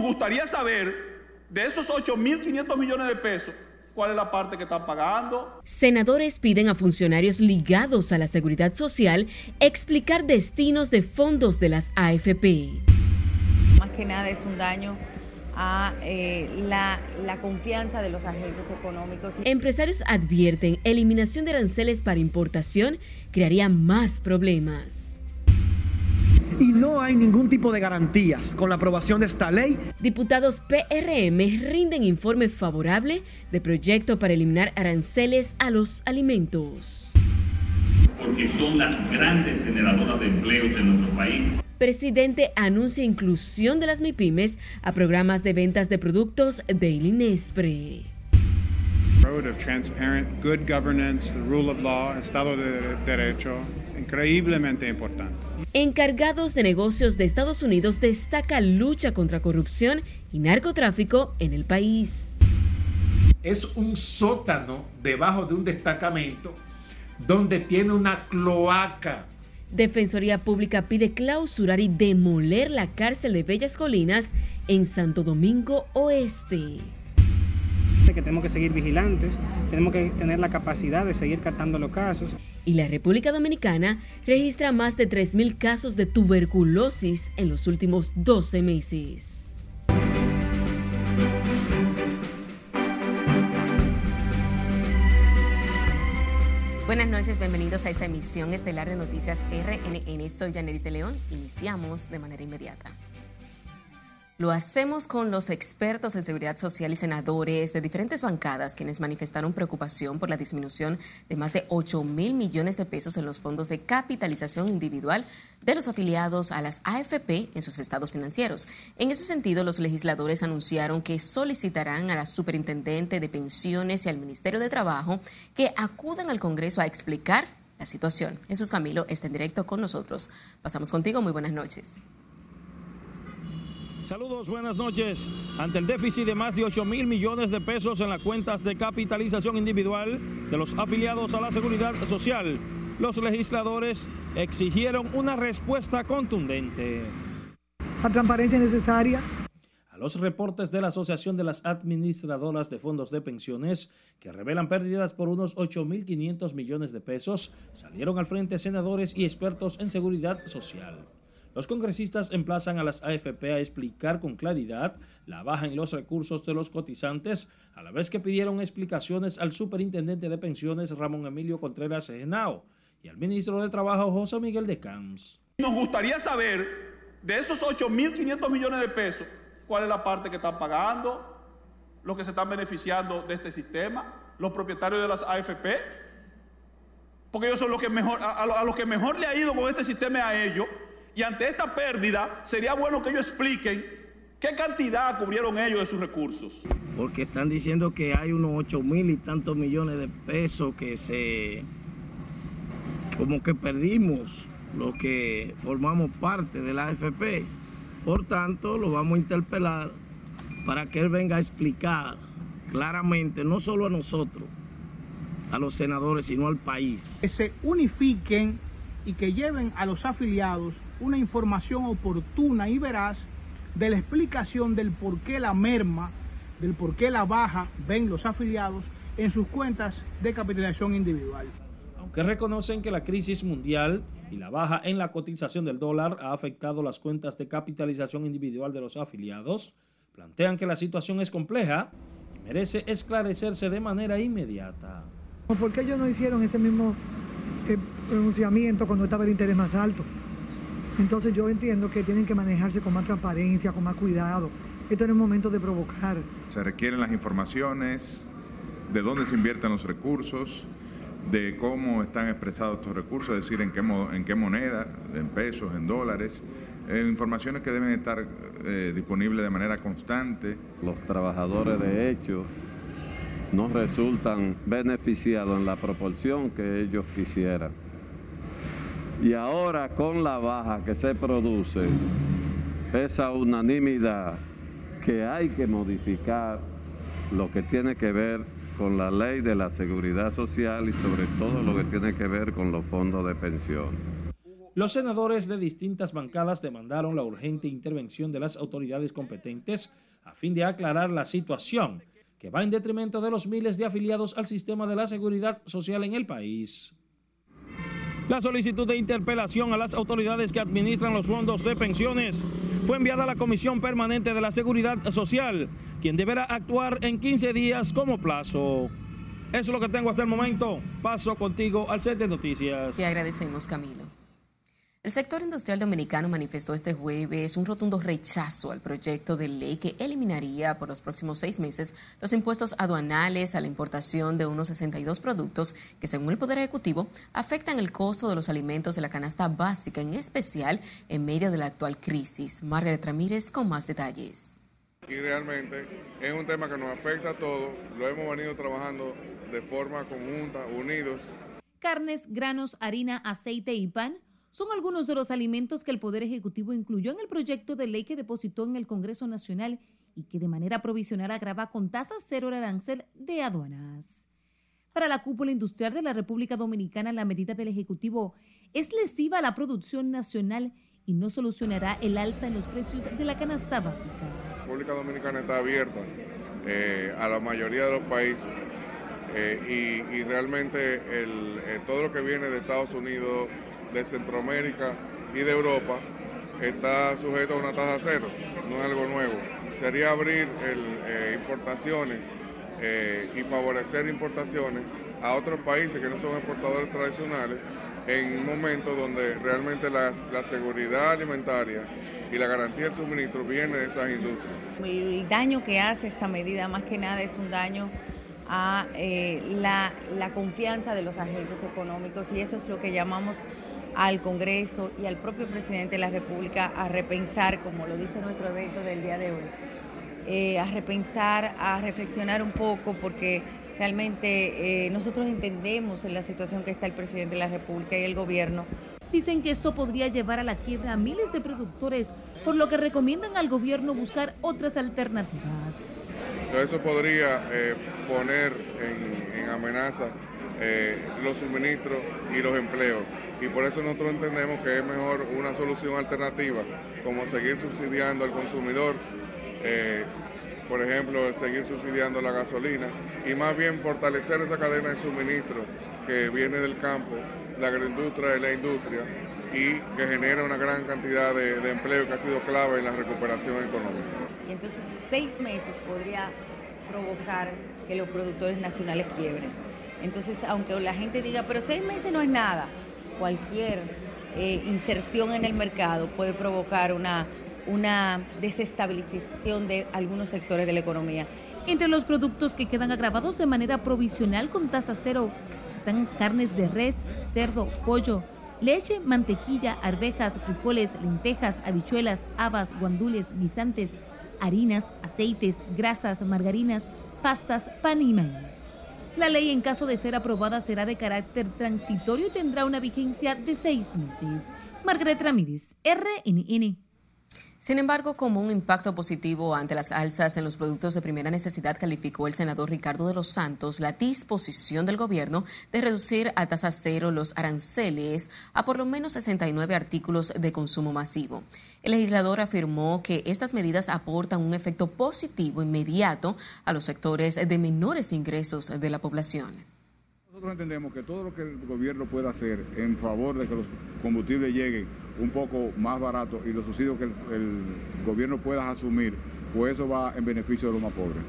nos gustaría saber de esos 8.500 millones de pesos, cuál es la parte que están pagando. Senadores piden a funcionarios ligados a la seguridad social explicar destinos de fondos de las AFP. Más que nada es un daño a eh, la, la confianza de los agentes económicos. Empresarios advierten eliminación de aranceles para importación crearía más problemas y no hay ningún tipo de garantías con la aprobación de esta ley. Diputados PRM rinden informe favorable de proyecto para eliminar aranceles a los alimentos. Porque son las grandes generadoras de empleos en nuestro país. Presidente anuncia inclusión de las MIPIMES a programas de ventas de productos de Inespre of transparent, good governance, the rule of law, Estado de Derecho, es increíblemente importante. Encargados de negocios de Estados Unidos destaca lucha contra corrupción y narcotráfico en el país. Es un sótano debajo de un destacamento donde tiene una cloaca. Defensoría Pública pide clausurar y demoler la cárcel de Bellas Colinas en Santo Domingo Oeste que tenemos que seguir vigilantes, tenemos que tener la capacidad de seguir captando los casos. Y la República Dominicana registra más de 3.000 casos de tuberculosis en los últimos 12 meses. Buenas noches, bienvenidos a esta emisión estelar de Noticias RNN. Soy Janeris de León. Iniciamos de manera inmediata. Lo hacemos con los expertos en seguridad social y senadores de diferentes bancadas quienes manifestaron preocupación por la disminución de más de 8 mil millones de pesos en los fondos de capitalización individual de los afiliados a las AFP en sus estados financieros. En ese sentido, los legisladores anunciaron que solicitarán a la superintendente de pensiones y al Ministerio de Trabajo que acudan al Congreso a explicar la situación. Jesús Camilo está en directo con nosotros. Pasamos contigo. Muy buenas noches. Saludos, buenas noches. Ante el déficit de más de 8 mil millones de pesos en las cuentas de capitalización individual de los afiliados a la seguridad social, los legisladores exigieron una respuesta contundente. La transparencia necesaria. A los reportes de la Asociación de las Administradoras de Fondos de Pensiones, que revelan pérdidas por unos 8.500 millones de pesos, salieron al frente senadores y expertos en seguridad social. Los congresistas emplazan a las AFP a explicar con claridad la baja en los recursos de los cotizantes, a la vez que pidieron explicaciones al superintendente de pensiones Ramón Emilio Contreras Genao y al ministro de Trabajo José Miguel de Camps. Nos gustaría saber de esos 8.500 millones de pesos, cuál es la parte que están pagando, los que se están beneficiando de este sistema, los propietarios de las AFP, porque ellos son los que mejor, a, a los que mejor le ha ido con este sistema a ellos y ante esta pérdida, sería bueno que ellos expliquen qué cantidad cubrieron ellos de sus recursos. Porque están diciendo que hay unos 8 mil y tantos millones de pesos que se... como que perdimos los que formamos parte de la AFP. Por tanto, lo vamos a interpelar para que él venga a explicar claramente, no solo a nosotros, a los senadores, sino al país. Que se unifiquen y que lleven a los afiliados una información oportuna y veraz de la explicación del por qué la merma, del por qué la baja ven los afiliados en sus cuentas de capitalización individual. Aunque reconocen que la crisis mundial y la baja en la cotización del dólar ha afectado las cuentas de capitalización individual de los afiliados, plantean que la situación es compleja y merece esclarecerse de manera inmediata. ¿Por qué ellos no hicieron ese mismo pronunciamiento cuando estaba el interés más alto. Entonces yo entiendo que tienen que manejarse con más transparencia, con más cuidado. Esto no es momento de provocar. Se requieren las informaciones de dónde se invierten los recursos, de cómo están expresados estos recursos, es decir, en qué, en qué moneda, en pesos, en dólares, eh, informaciones que deben estar eh, disponibles de manera constante. Los trabajadores de hecho no resultan beneficiados en la proporción que ellos quisieran. Y ahora con la baja que se produce, esa unanimidad que hay que modificar lo que tiene que ver con la ley de la seguridad social y sobre todo lo que tiene que ver con los fondos de pensión. Los senadores de distintas bancadas demandaron la urgente intervención de las autoridades competentes a fin de aclarar la situación que va en detrimento de los miles de afiliados al sistema de la seguridad social en el país. La solicitud de interpelación a las autoridades que administran los fondos de pensiones fue enviada a la Comisión Permanente de la Seguridad Social, quien deberá actuar en 15 días como plazo. Eso es lo que tengo hasta el momento. Paso contigo al set de noticias. Te agradecemos, Camilo. El sector industrial dominicano manifestó este jueves un rotundo rechazo al proyecto de ley que eliminaría por los próximos seis meses los impuestos aduanales a la importación de unos 62 productos que, según el Poder Ejecutivo, afectan el costo de los alimentos de la canasta básica, en especial en medio de la actual crisis. Margaret Ramírez con más detalles. Y realmente es un tema que nos afecta a todos, lo hemos venido trabajando de forma conjunta, unidos. Carnes, granos, harina, aceite y pan son algunos de los alimentos que el Poder Ejecutivo incluyó en el proyecto de ley que depositó en el Congreso Nacional y que de manera provisional agrava con tasa cero el arancel de aduanas. Para la cúpula industrial de la República Dominicana, la medida del Ejecutivo es lesiva a la producción nacional y no solucionará el alza en los precios de la canasta básica. La República Dominicana está abierta eh, a la mayoría de los países eh, y, realmente eh, todo lo que viene de Estados Unidos, de Centroamérica y de Europa está sujeto a una tasa cero, no es algo nuevo. Sería abrir eh, importaciones eh, y favorecer importaciones a otros países que no son exportadores tradicionales en un momento donde realmente la, seguridad alimentaria y la garantía del suministro viene de esas industrias. El daño que hace esta medida más que nada es un daño a eh, la, la confianza de los agentes económicos y eso es lo que llamamos al Congreso y al propio presidente de la República a repensar, como lo dice nuestro evento del día de hoy, eh, a repensar, a reflexionar un poco, porque realmente eh, nosotros entendemos en la situación que está el presidente de la República y el gobierno. Dicen que esto podría llevar a la quiebra a miles de productores, por lo que recomiendan al gobierno buscar otras alternativas. Eso podría eh, poner en, en amenaza los suministros y los empleos y por eso nosotros entendemos que es mejor una solución alternativa, como seguir subsidiando al consumidor, eh, por ejemplo, seguir subsidiando la gasolina y más bien fortalecer esa cadena de suministro que viene del campo, la agroindustria y la industria y que genera una gran cantidad de, de empleo que ha sido clave en la recuperación económica. Y entonces seis meses podría provocar que los productores nacionales quiebren. Entonces, aunque la gente diga, pero seis meses no es nada, cualquier eh, inserción en el mercado puede provocar una, una desestabilización de algunos sectores de la economía. Entre los productos que quedan agravados de manera provisional con tasa cero están carnes de res, cerdo, pollo, leche, mantequilla, arvejas, frijoles, lentejas, habichuelas, habas, guandules, guisantes, harinas, aceites, grasas, margarinas, pastas, pan y maíz. La ley, en caso de ser aprobada, será de carácter transitorio y tendrá una vigencia de seis meses. Margaret Ramírez, RNN. Sin embargo, como un impacto positivo ante las alzas en los productos de primera necesidad, calificó el senador Ricardo de los Santos la disposición del gobierno de reducir a tasa cero los aranceles a por lo menos 69 artículos de consumo masivo. El legislador afirmó que estas medidas aportan un efecto positivo inmediato a los sectores de menores ingresos de la población. Nosotros entendemos que todo lo que el gobierno pueda hacer en favor de que los combustibles lleguen un poco más baratos y los subsidios que el, gobierno pueda asumir, pues eso va en beneficio de los más pobres.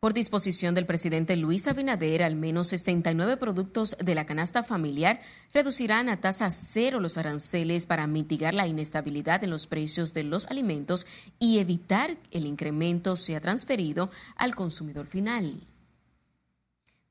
Por disposición del presidente Luis Abinader, al menos 69 productos de la canasta familiar reducirán a tasa cero los aranceles para mitigar la inestabilidad en los precios de los alimentos y evitar que el incremento sea transferido al consumidor final.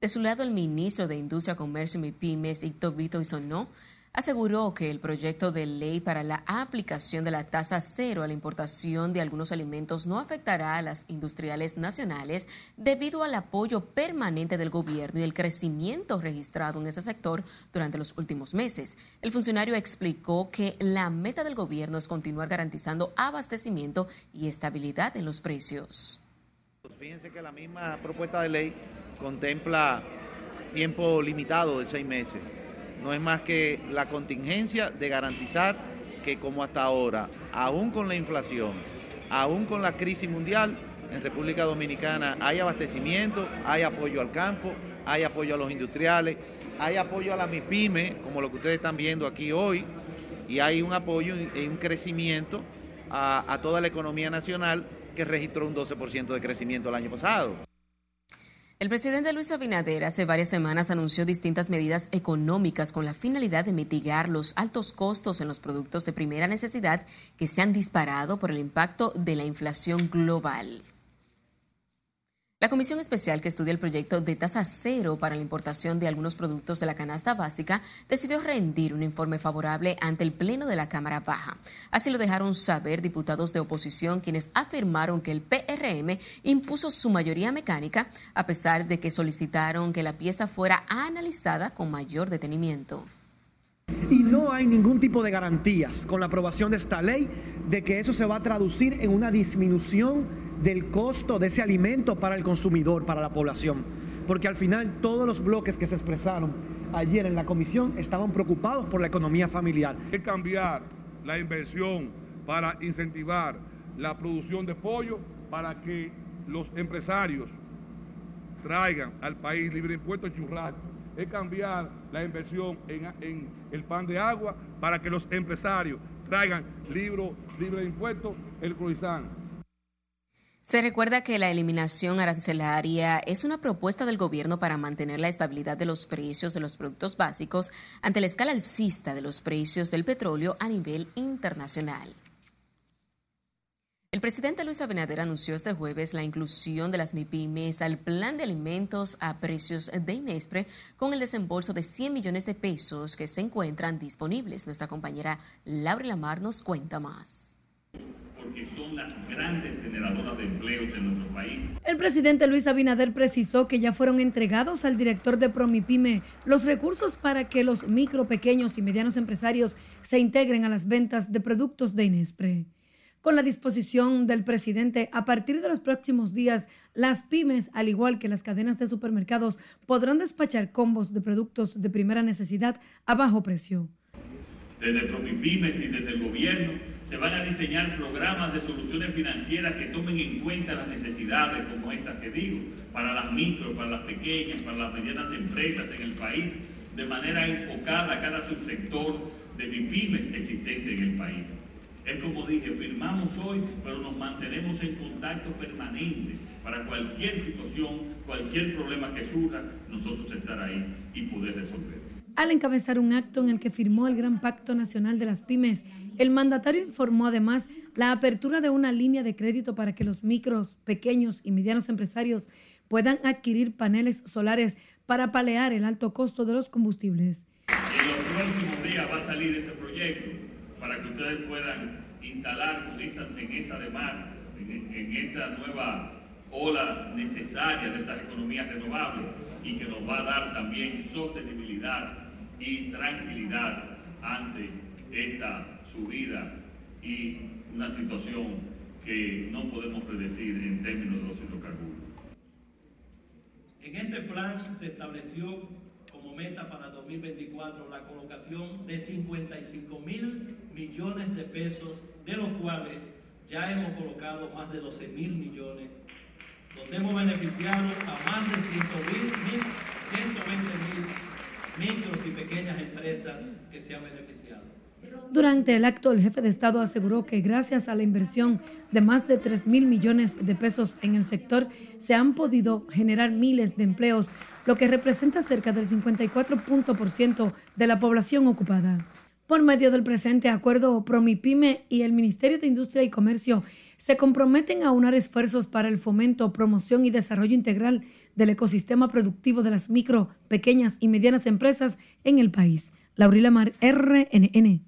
De su lado, el ministro de Industria, Comercio y Pymes, Héctor Vito Isonó, aseguró que el proyecto de ley para la aplicación de la tasa cero a la importación de algunos alimentos no afectará a las industriales nacionales debido al apoyo permanente del gobierno y el crecimiento registrado en ese sector durante los últimos meses. El funcionario explicó que la meta del gobierno es continuar garantizando abastecimiento y estabilidad en los precios. Fíjense que la misma propuesta de ley contempla tiempo limitado de seis meses. No es más que la contingencia de garantizar que como hasta ahora, aún con la inflación, aún con la crisis mundial, en República Dominicana hay abastecimiento, hay apoyo al campo, hay apoyo a los industriales, hay apoyo a la MIPYME, como lo que ustedes están viendo aquí hoy, y hay un apoyo y un crecimiento a, a toda la economía nacional que registró un 12% de crecimiento el año pasado. El presidente Luis Abinader hace varias semanas anunció distintas medidas económicas con la finalidad de mitigar los altos costos en los productos de primera necesidad que se han disparado por el impacto de la inflación global. La comisión especial que estudia el proyecto de tasa cero para la importación de algunos productos de la canasta básica decidió rendir un informe favorable ante el Pleno de la Cámara Baja. Así lo dejaron saber diputados de oposición quienes afirmaron que el PRM impuso su mayoría mecánica a pesar de que solicitaron que la pieza fuera analizada con mayor detenimiento. Y no hay ningún tipo de garantías con la aprobación de esta ley de que eso se va a traducir en una disminución del costo de ese alimento para el consumidor, para la población. Porque al final todos los bloques que se expresaron ayer en la comisión estaban preocupados por la economía familiar. Es cambiar la inversión para incentivar la producción de pollo para que los empresarios traigan al país libre impuesto churrasco. Es cambiar la inversión en, el pan de agua para que los empresarios traigan libre de impuestos el croissant se recuerda que la eliminación arancelaria es una propuesta del gobierno para mantener la estabilidad de los precios de los productos básicos ante la escala alcista de los precios del petróleo a nivel internacional. El presidente Luis Abinader anunció este jueves la inclusión de las MIPIMES al plan de alimentos a precios de Inespre con el desembolso de 100 millones de pesos que se encuentran disponibles. Nuestra compañera Laura Lamar nos cuenta más porque son las grandes generadoras de empleos en nuestro país. El presidente Luis Abinader precisó que ya fueron entregados al director de Promipyme los recursos para que los micro, pequeños y medianos empresarios se integren a las ventas de productos de Inespre. Con la disposición del presidente, a partir de los próximos días, las pymes, al igual que las cadenas de supermercados, podrán despachar combos de productos de primera necesidad a bajo precio desde Promipymes y desde el gobierno, se van a diseñar programas de soluciones financieras que tomen en cuenta las necesidades como estas que digo, para las micro, para las pequeñas, para las medianas empresas en el país, de manera enfocada a cada subsector de MIPIMES existente en el país. Es como dije, firmamos hoy, pero nos mantenemos en contacto permanente para cualquier situación, cualquier problema que surja, nosotros estar ahí y poder resolver. Al encabezar un acto en el que firmó el Gran Pacto Nacional de las Pymes, el mandatario informó además la apertura de una línea de crédito para que los micros, pequeños y medianos empresarios puedan adquirir paneles solares para palear el alto costo de los combustibles. En los próximos días va a salir ese proyecto para que ustedes puedan instalar en esa además, en esta nueva ola necesaria de estas economías renovables y que nos va a dar también sostenibilidad y tranquilidad ante esta subida y una situación que no podemos predecir en términos de los hidrocarburos. En este plan se estableció como meta para 2024 la colocación de 55 mil millones de pesos, de los cuales ya hemos colocado más de 12 mil millones, donde hemos beneficiado a más de 120 mil micros y pequeñas empresas que se han beneficiado. Durante el acto, el jefe de Estado aseguró que gracias a la inversión de más de 3 mil millones de pesos en el sector, se han podido generar miles de empleos, lo que representa cerca del 54% de la población ocupada. Por medio del presente acuerdo, Promipyme y el Ministerio de Industria y Comercio se comprometen a unar esfuerzos para el fomento, promoción y desarrollo integral del ecosistema productivo de las micro, pequeñas y medianas empresas en el país. Laurila Mar, RNN.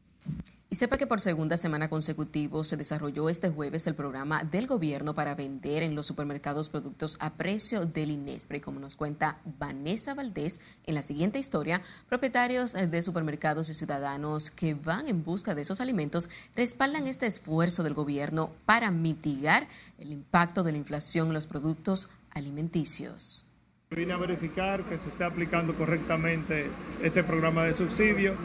Y sepa que por segunda semana consecutiva se desarrolló este jueves el programa del gobierno para vender en los supermercados productos a precio del INESPRE. Como nos cuenta Vanessa Valdés en la siguiente historia, propietarios de supermercados y ciudadanos que van en busca de esos alimentos respaldan este esfuerzo del gobierno para mitigar el impacto de la inflación en los productos alimenticios. Vine a verificar que se esté aplicando correctamente este programa de subsidio.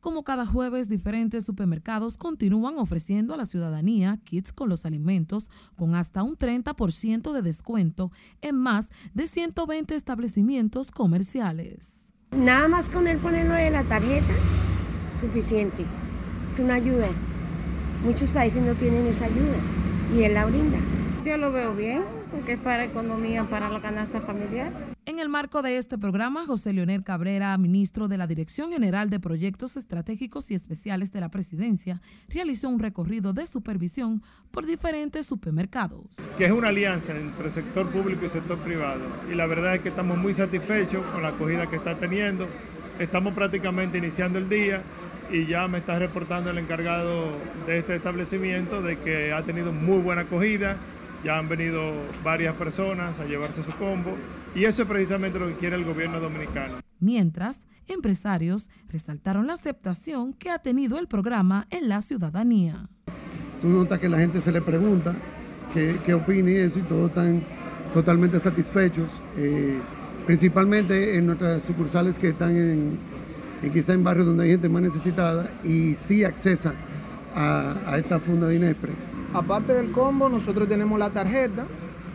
Como cada jueves, diferentes supermercados continúan ofreciendo a la ciudadanía kits con los alimentos con hasta un 30% de descuento en más de 120 establecimientos comerciales. Nada más con él ponerlo en la tarjeta, suficiente. Es una ayuda. Muchos países no tienen esa ayuda y él la brinda. Yo lo veo bien, porque es para economía, para la canasta familiar. En el marco de este programa, José Leonel Cabrera, ministro de la Dirección General de Proyectos Estratégicos y Especiales de la Presidencia, realizó un recorrido de supervisión por diferentes supermercados. Que es una alianza entre sector público y sector privado. Y la verdad es que estamos muy satisfechos con la acogida que está teniendo. Estamos prácticamente iniciando el día y ya me está reportando el encargado de este establecimiento de que ha tenido muy buena acogida ya han venido varias personas a llevarse su combo y eso es precisamente lo que quiere el gobierno dominicano. Mientras, empresarios resaltaron la aceptación que ha tenido el programa en la ciudadanía. Tú notas que la gente se le pregunta qué, qué opina y eso y todos están totalmente satisfechos, eh, principalmente en nuestras sucursales que están en, en quizá en barrios donde hay gente más necesitada y sí accesa a, a esta funda de Inespre Aparte del combo, nosotros tenemos la tarjeta,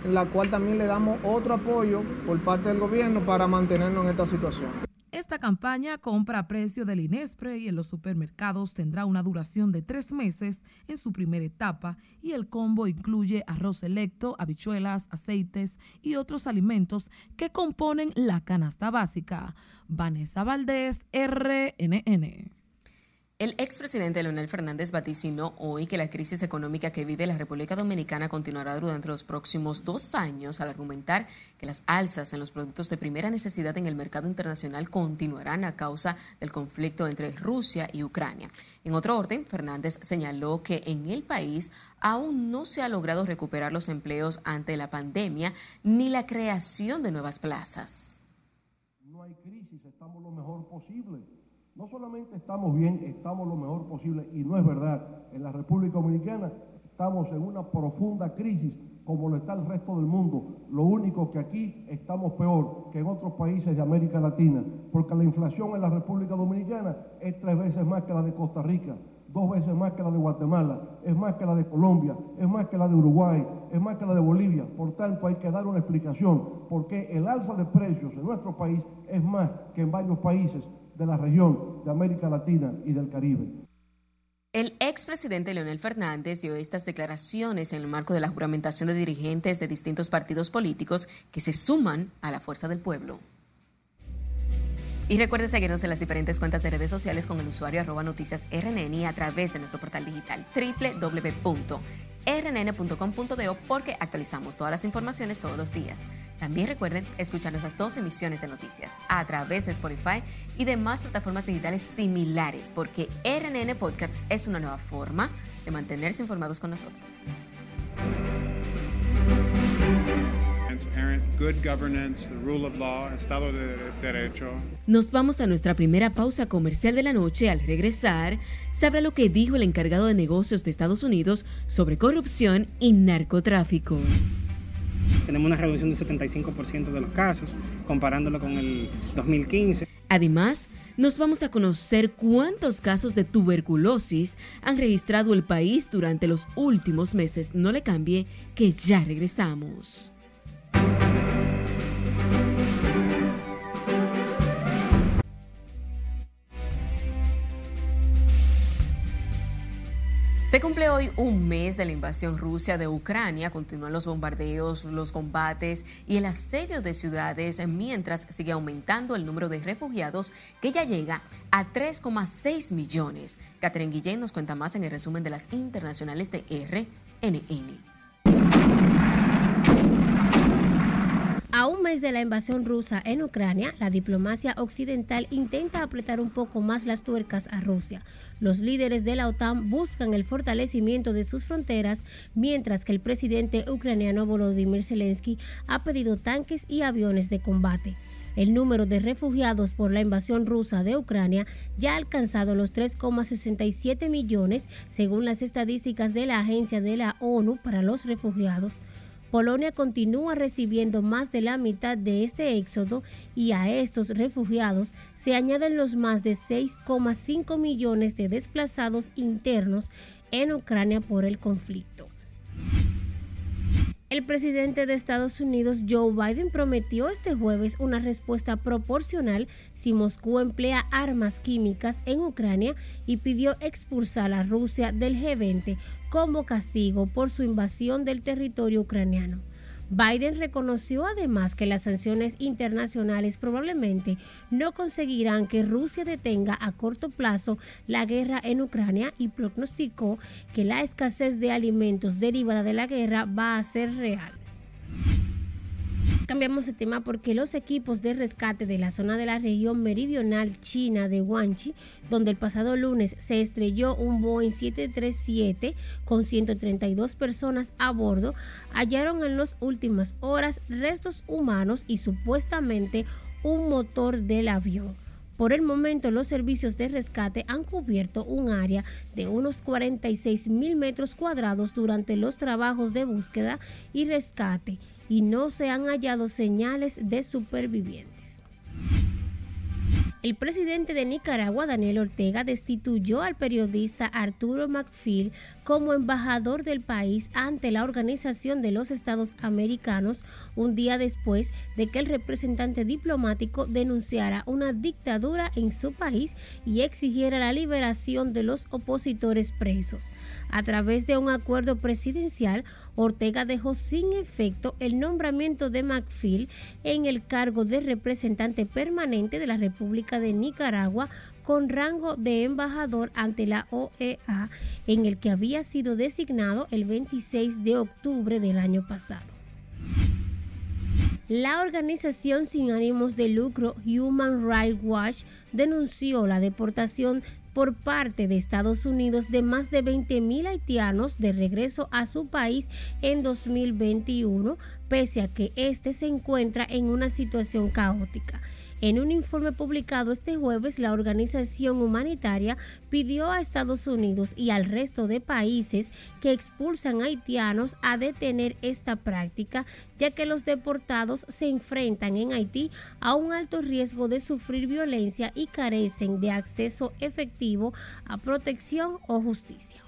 en la cual también le damos otro apoyo por parte del gobierno para mantenernos en esta situación. Esta campaña compra a precio del Inespre y en los supermercados tendrá una duración de tres meses en su primera etapa y el combo incluye arroz selecto, habichuelas, aceites y otros alimentos que componen la canasta básica. Vanessa Valdés, RNN. El expresidente Leonel Fernández vaticinó hoy que la crisis económica que vive la República Dominicana continuará durante los próximos dos años al argumentar que las alzas en los productos de primera necesidad en el mercado internacional continuarán a causa del conflicto entre Rusia y Ucrania. En otro orden, Fernández señaló que en el país aún no se ha logrado recuperar los empleos ante la pandemia ni la creación de nuevas plazas. No hay crisis, estamos lo mejor posible no solamente estamos bien, estamos lo mejor posible, y no es verdad. En la República Dominicana estamos en una profunda crisis, como lo está el resto del mundo. Lo único que aquí estamos peor que en otros países de América Latina, porque la inflación en la República Dominicana es tres veces más que la de Costa Rica, dos veces más que la de Guatemala, es más que la de Colombia, es más que la de Uruguay, es más que la de Bolivia. Por tanto, hay que dar una explicación, porque el alza de precios en nuestro país es más que en varios países de la región de América Latina y del Caribe. El expresidente Leonel Fernández dio estas declaraciones en el marco de la juramentación de dirigentes de distintos partidos políticos que se suman a la fuerza del pueblo. Y recuerde seguirnos en las diferentes cuentas de redes sociales con el usuario arroba noticias RNN y a través de nuestro portal digital www rnn.com.do porque actualizamos todas las informaciones todos los días. También recuerden escuchar nuestras dos emisiones de noticias a través de Spotify y demás plataformas digitales similares porque RNN Podcasts es una nueva forma de mantenerse informados con nosotros. Good governance, the rule of law, Estado de Derecho. Nos vamos a nuestra primera pausa comercial de la noche. Al regresar, sabrá lo que dijo el encargado de negocios de Estados Unidos sobre corrupción y narcotráfico. Tenemos una reducción del 75% de los casos, comparándolo con el 2015. Además, nos vamos a conocer cuántos casos de tuberculosis han registrado el país durante los últimos meses. No le cambie, que ya regresamos. Se cumple hoy un mes de la invasión rusa de Ucrania, continúan los bombardeos, los combates y el asedio de ciudades, mientras sigue aumentando el número de refugiados que ya llega a 3,6 millones. Catherine Guillén nos cuenta más en el resumen de las internacionales de RNN. A un mes de la invasión rusa en Ucrania, la diplomacia occidental intenta apretar un poco más las tuercas a Rusia. Los líderes de la OTAN buscan el fortalecimiento de sus fronteras, mientras que el presidente ucraniano Volodymyr Zelensky ha pedido tanques y aviones de combate. El número de refugiados por la invasión rusa de Ucrania ya ha alcanzado los 3,67 millones, según las estadísticas de la Agencia de la ONU para los Refugiados. Polonia continúa recibiendo más de la mitad de este éxodo y a estos refugiados se añaden los más de 6,5 millones de desplazados internos en Ucrania por el conflicto. El presidente de Estados Unidos, Joe Biden, prometió este jueves una respuesta proporcional si Moscú emplea armas químicas en Ucrania y pidió expulsar a Rusia del G20 como castigo por su invasión del territorio ucraniano. Biden reconoció además que las sanciones internacionales probablemente no conseguirán que Rusia detenga a corto plazo la guerra en Ucrania y prognosticó que la escasez de alimentos derivada de la guerra va a ser real. Cambiamos de tema porque los equipos de rescate de la zona de la región meridional china de Guangxi, donde el pasado lunes se estrelló un Boeing 737 con 132 personas a bordo, hallaron en las últimas horas restos humanos y supuestamente un motor del avión. Por el momento, los servicios de rescate han cubierto un área de unos 46 mil metros cuadrados durante los trabajos de búsqueda y rescate y no se han hallado señales de supervivientes. El presidente de Nicaragua, Daniel Ortega, destituyó al periodista Arturo McPhil como embajador del país ante la Organización de los Estados Americanos un día después de que el representante diplomático denunciara una dictadura en su país y exigiera la liberación de los opositores presos. A través de un acuerdo presidencial, Ortega dejó sin efecto el nombramiento de McPhil en el cargo de representante permanente de la República de Nicaragua con rango de embajador ante la OEA, en el que había sido designado el 26 de octubre del año pasado. La organización sin ánimos de lucro Human Rights Watch denunció la deportación por parte de Estados Unidos de más de 20.000 haitianos de regreso a su país en 2021, pese a que este se encuentra en una situación caótica. En un informe publicado este jueves, la organización humanitaria pidió a Estados Unidos y al resto de países que expulsan haitianos a detener esta práctica, ya que los deportados se enfrentan en Haití a un alto riesgo de sufrir violencia y carecen de acceso efectivo a protección o justicia.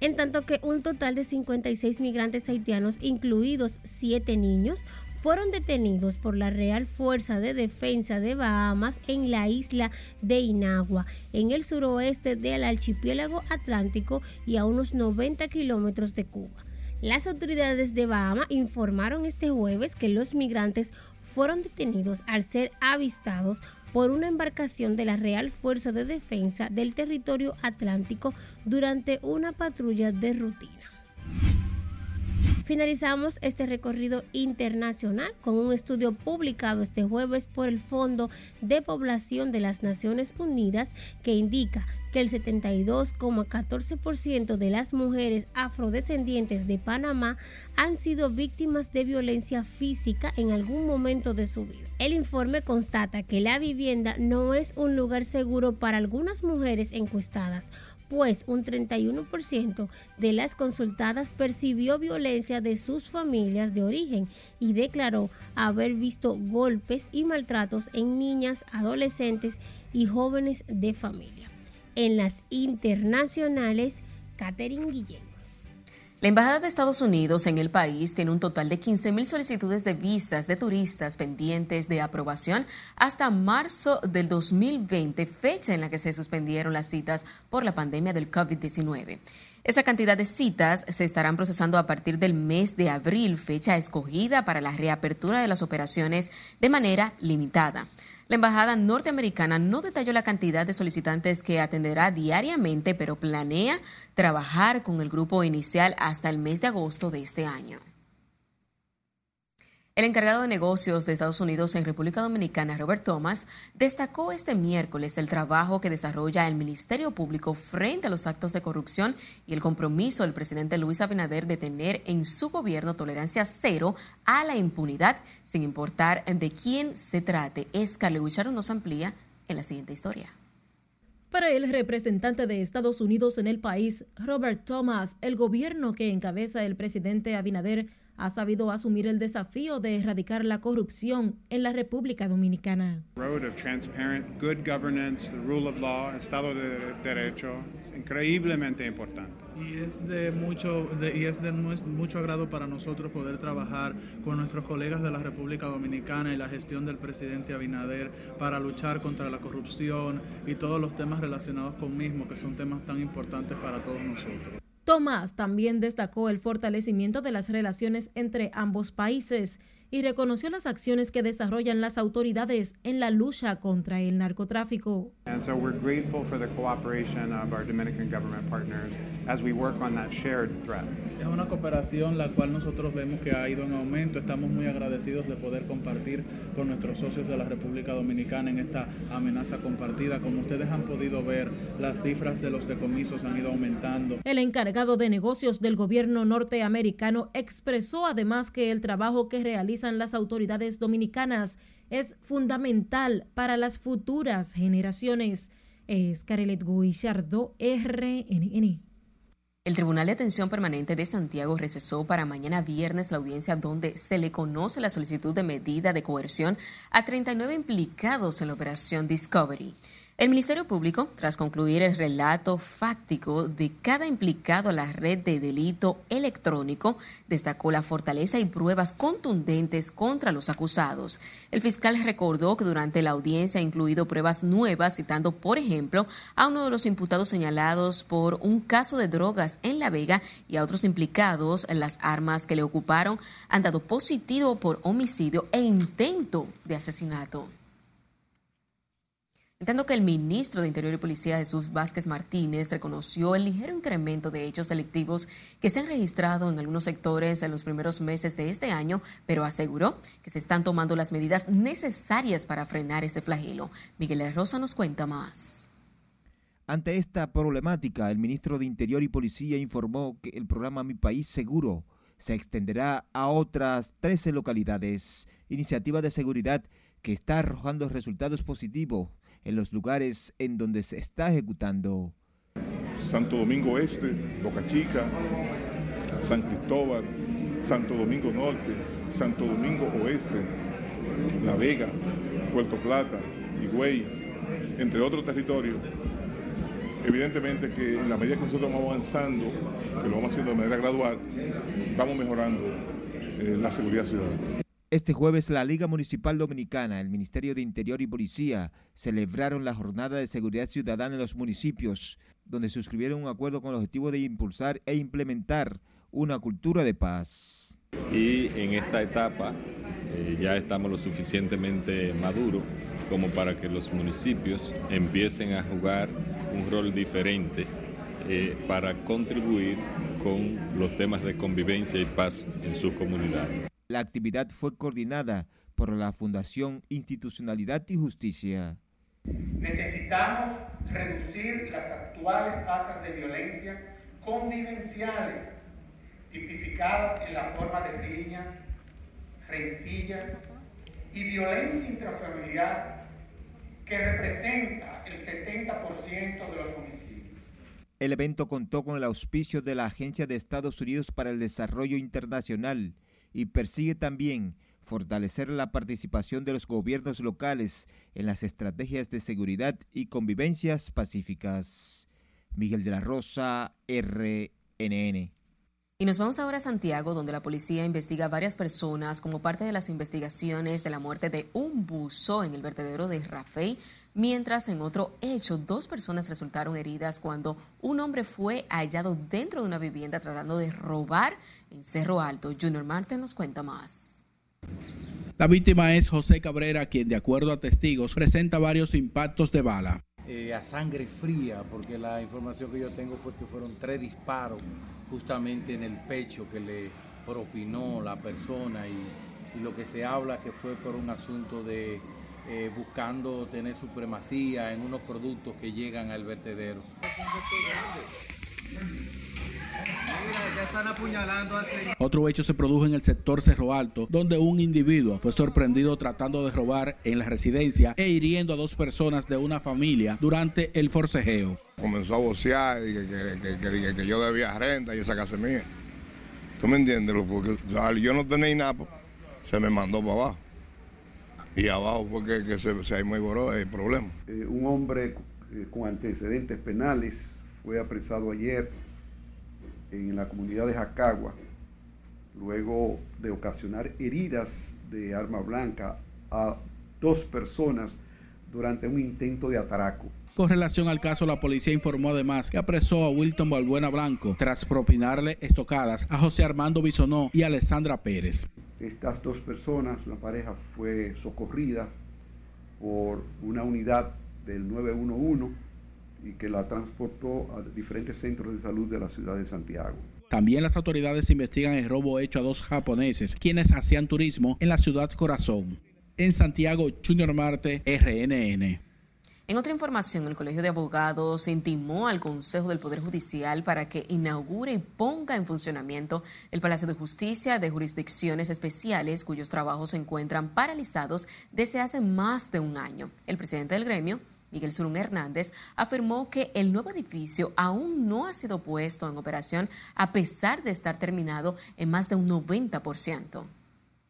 En tanto que un total de 56 migrantes haitianos, incluidos 7 niños, fueron detenidos por la Real Fuerza de Defensa de Bahamas en la isla de Inagua, en el suroeste del archipiélago atlántico y a unos 90 kilómetros de Cuba. Las autoridades de Bahamas informaron este jueves que los migrantes fueron detenidos al ser avistados por una embarcación de la Real Fuerza de Defensa del Territorio Atlántico durante una patrulla de rutina. Finalizamos este recorrido internacional con un estudio publicado este jueves por el Fondo de Población de las Naciones Unidas que indica que el 72,14% de las mujeres afrodescendientes de Panamá han sido víctimas de violencia física en algún momento de su vida. El informe constata que la vivienda no es un lugar seguro para algunas mujeres encuestadas pues un 31% de las consultadas percibió violencia de sus familias de origen y declaró haber visto golpes y maltratos en niñas, adolescentes y jóvenes de familia. En las internacionales, Catherine Guillén. La Embajada de Estados Unidos en el país tiene un total de 15.000 solicitudes de visas de turistas pendientes de aprobación hasta marzo del 2020, fecha en la que se suspendieron las citas por la pandemia del COVID-19. Esa cantidad de citas se estarán procesando a partir del mes de abril, fecha escogida para la reapertura de las operaciones de manera limitada. La embajada norteamericana no detalló la cantidad de solicitantes que atenderá diariamente, pero planea trabajar con el grupo inicial hasta el mes de agosto de este año. El encargado de negocios de Estados Unidos en República Dominicana, Robert Thomas, destacó este miércoles el trabajo que desarrolla el Ministerio Público frente a los actos de corrupción y el compromiso del presidente Luis Abinader de tener en su gobierno tolerancia cero a la impunidad, sin importar de quién se trate. Escarle Huicharon nos amplía en la siguiente historia. Para Para el representante de Estados Unidos en el país, Robert Thomas, el gobierno que encabeza el presidente Abinader ha sabido asumir el desafío de erradicar la corrupción en la República Dominicana. Road of transparent, good governance, the rule of law, Estado de Derecho, es increíblemente importante. Y es de mucho de, y es de mucho agrado para nosotros poder trabajar con nuestros colegas de la República Dominicana y la gestión del presidente Abinader para luchar contra la corrupción y todos los temas relacionados con mismo, que son temas tan importantes para todos nosotros. Tomás también destacó el fortalecimiento de las relaciones entre ambos países y reconoció las acciones que desarrollan las autoridades en la lucha contra el narcotráfico. And so we're grateful for the cooperation of our Dominican government partners as we work on that shared threat. Es una cooperación la cual nosotros vemos que ha ido en aumento. Estamos muy agradecidos de poder compartir con nuestros socios de la República Dominicana en esta amenaza compartida. Como ustedes han podido ver, las cifras de los decomisos han ido aumentando. El encargado de negocios del gobierno norteamericano expresó además que el trabajo que realiza las autoridades dominicanas es fundamental para las futuras generaciones. Es Carelet Guillardo, RNN. El Tribunal de Atención Permanente de Santiago recesó para mañana viernes la audiencia donde se le conoce la solicitud de medida de coerción a 39 implicados en la operación Discovery. El Ministerio Público, tras concluir el relato fáctico de cada implicado a la red de delito electrónico, destacó la fortaleza y pruebas contundentes contra los acusados. El fiscal recordó que durante la audiencia ha incluido pruebas nuevas, citando, por ejemplo, a uno de los imputados señalados por un caso de drogas en La Vega y a otros implicados en las armas que le ocuparon han dado positivo por homicidio e intento de asesinato. Entiendo que el ministro de Interior y Policía Jesús Vázquez Martínez reconoció el ligero incremento de hechos delictivos que se han registrado en algunos sectores en los primeros meses de este año, pero aseguró que se están tomando las medidas necesarias para frenar este flagelo. Miguel Rosa nos cuenta más. Ante esta problemática, el ministro de Interior y Policía informó que el programa Mi País Seguro se extenderá a otras 13 localidades, iniciativa de seguridad que está arrojando resultados positivos en los lugares en donde se está ejecutando. Santo Domingo Este, Boca Chica, San Cristóbal, Santo Domingo Norte, Santo Domingo Oeste, La Vega, Puerto Plata, Higüey, entre otros territorios. Evidentemente que en la medida que nosotros vamos avanzando, que lo vamos haciendo de manera gradual, vamos mejorando eh, la seguridad ciudadana. Este jueves la Liga Municipal Dominicana, el Ministerio de Interior y Policía celebraron la jornada de seguridad ciudadana en los municipios, donde suscribieron un acuerdo con el objetivo de impulsar e implementar una cultura de paz. Y en esta etapa eh, ya estamos lo suficientemente maduros como para que los municipios empiecen a jugar un rol diferente eh, para contribuir con los temas de convivencia y paz en sus comunidades. La actividad fue coordinada por la Fundación Institucionalidad y Justicia. Necesitamos reducir las actuales tasas de violencia convivenciales tipificadas en la forma de riñas, rencillas y violencia intrafamiliar que representa el 70% de los homicidios. El evento contó con el auspicio de la Agencia de Estados Unidos para el Desarrollo Internacional y persigue también fortalecer la participación de los gobiernos locales en las estrategias de seguridad y convivencias pacíficas. Miguel de la Rosa, RNN. Y nos vamos ahora a Santiago, donde la policía investiga a varias personas como parte de las investigaciones de la muerte de un buzo en el vertedero de Rafey, mientras en otro hecho dos personas resultaron heridas cuando un hombre fue hallado dentro de una vivienda tratando de robar en Cerro Alto. Junior Martin nos cuenta más. La víctima es José Cabrera, quien de acuerdo a testigos presenta varios impactos de bala. Eh, a sangre fría, porque la información que yo tengo fue que fueron tres disparos justamente en el pecho que le propinó la persona y, lo que se habla que fue por un asunto de eh, buscando tener supremacía en unos productos que llegan al vertedero. Otro hecho se produjo en el sector Cerro Alto, donde un individuo fue sorprendido tratando de robar en la residencia e hiriendo a dos personas de una familia durante el forcejeo. Comenzó a vocear y que, que, yo debía renta y esa casa es mía. ¿Tú me entiendes? Porque yo no tenía nada, pues, se me mandó para abajo. Y abajo fue que, se, se borró el problema. Eh, un hombre eh, con antecedentes penales fue apresado ayer en la comunidad de Jacagua, luego de ocasionar heridas de arma blanca a dos personas durante un intento de atraco. Con relación al caso, la policía informó además que apresó a Wilton Balbuena Blanco tras propinarle estocadas a José Armando Bisonó y Alessandra Pérez. Estas dos personas, la pareja fue socorrida por una unidad del 911 y que la transportó a diferentes centros de salud de la ciudad de Santiago. También las autoridades investigan el robo hecho a dos japoneses, quienes hacían turismo en la ciudad corazón. En Santiago, Junior Marte, RNN. En otra información, el Colegio de Abogados intimó al Consejo del Poder Judicial para que inaugure y ponga en funcionamiento el Palacio de Justicia de Jurisdicciones Especiales, cuyos trabajos se encuentran paralizados desde hace más de un año. El presidente del gremio, Miguel Surún Hernández, afirmó que el nuevo edificio aún no ha sido puesto en operación a pesar de estar terminado en más de un 90%.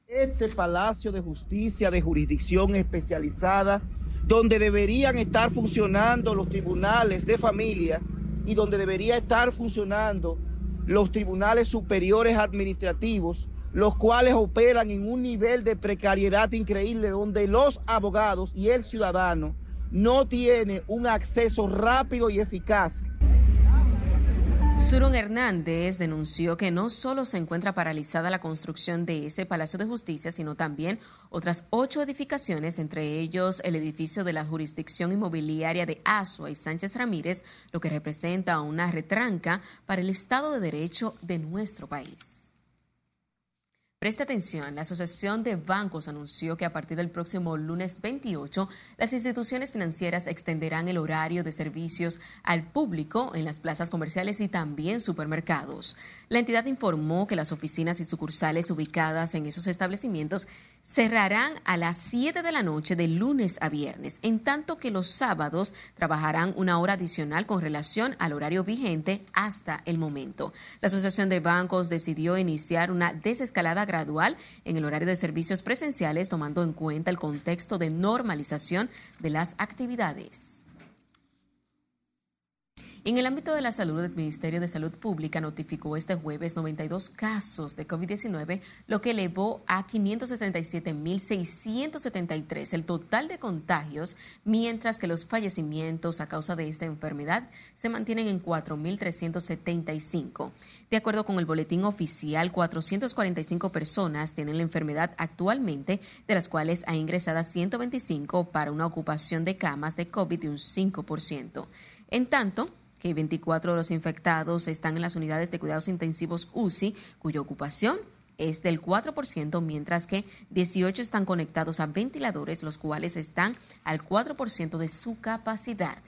Este Palacio de Justicia de Jurisdicción Especializada donde deberían estar funcionando los tribunales de familia y donde debería estar funcionando los tribunales superiores administrativos, los cuales operan en un nivel de precariedad increíble, donde los abogados y el ciudadano no tienen un acceso rápido y eficaz Surun Hernández denunció que no solo se encuentra paralizada la construcción de ese Palacio de Justicia, sino también otras ocho edificaciones, entre ellos el edificio de la jurisdicción inmobiliaria de Asua y Sánchez Ramírez, lo que representa una retranca para el Estado de Derecho de nuestro país. Preste atención, la Asociación de Bancos anunció que a partir del próximo lunes 28, las instituciones financieras extenderán el horario de servicios al público en las plazas comerciales y también supermercados. La entidad informó que las oficinas y sucursales ubicadas en esos establecimientos cerrarán a las 7 de la noche de lunes a viernes, en tanto que los sábados trabajarán una hora adicional con relación al horario vigente hasta el momento. La Asociación de Bancos decidió iniciar una desescalada gradual en el horario de servicios presenciales, tomando en cuenta el contexto de normalización de las actividades. En el ámbito de la salud, el Ministerio de Salud Pública notificó este jueves 92 casos de COVID-19, lo que elevó a 577.673 el total de contagios, mientras que los fallecimientos a causa de esta enfermedad se mantienen en 4.375. De acuerdo con el boletín oficial, 445 personas tienen la enfermedad actualmente, de las cuales ha ingresado 125 para una ocupación de camas de COVID de un 5%. En tanto, que 24 de los infectados están en las unidades de cuidados intensivos UCI, cuya ocupación es del 4%, mientras que 18 están conectados a ventiladores, los cuales están al 4% de su capacidad.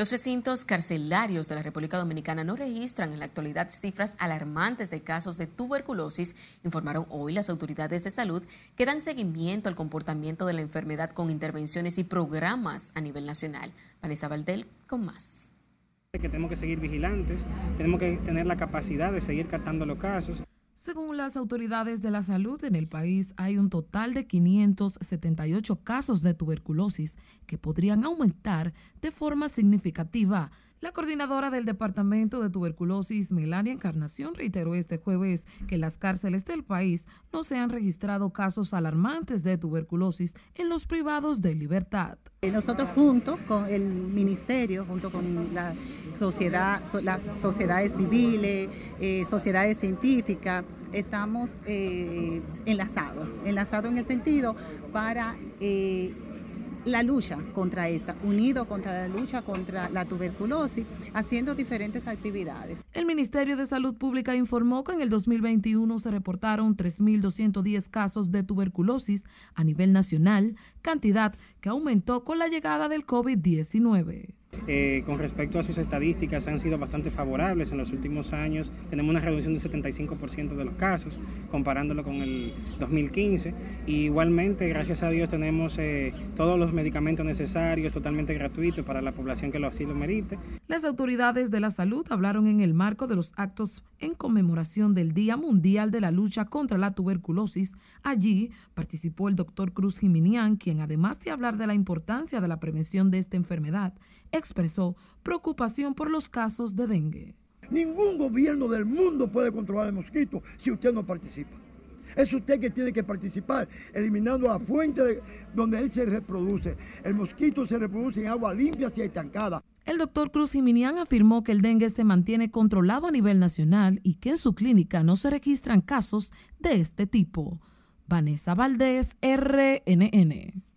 Los recintos carcelarios de la República Dominicana no registran en la actualidad cifras alarmantes de casos de tuberculosis, informaron hoy las autoridades de salud que dan seguimiento al comportamiento de la enfermedad con intervenciones y programas a nivel nacional. Vanessa Valdel con más. Que tenemos que seguir vigilantes, tenemos que tener la capacidad de seguir captando los casos. Según las autoridades de la salud en el país, hay un total de 578 casos de tuberculosis que podrían aumentar de forma significativa la coordinadora del Departamento de Tuberculosis, Melania Encarnación, reiteró este jueves que en las cárceles del país no se han registrado casos alarmantes de tuberculosis en los privados de libertad. Eh, nosotros junto con el ministerio, junto con la sociedad, las sociedades civiles, eh, sociedades científicas, estamos eh, enlazados, enlazados en el sentido para la lucha contra esta, unido contra la lucha contra la tuberculosis, haciendo diferentes actividades. El Ministerio de Salud Pública informó que en el 2021 se reportaron 3.210 casos de tuberculosis a nivel nacional, cantidad que aumentó con la llegada del COVID-19. Eh, con respecto a sus estadísticas, han sido bastante favorables en los últimos años. Tenemos una reducción del 75% de los casos, comparándolo con el 2015. Y igualmente, gracias a Dios, tenemos eh, todos los medicamentos necesarios, totalmente gratuitos para la población que lo así lo merite. Las autoridades de la salud hablaron en el marco de los actos en conmemoración del Día Mundial de la Lucha contra la Tuberculosis. Allí participó el doctor Cruz Jiminián, quien además de hablar de la importancia de la prevención de esta enfermedad, expresó preocupación por los casos de dengue. Ningún gobierno del mundo puede controlar el mosquito si usted no participa. Es usted que tiene que participar, eliminando la fuente donde él se reproduce. El mosquito se reproduce en agua limpia y estancada. El doctor Cruz Jiminián afirmó que el dengue se mantiene controlado a nivel nacional y que en su clínica no se registran casos de este tipo. Vanessa Valdés, RNN.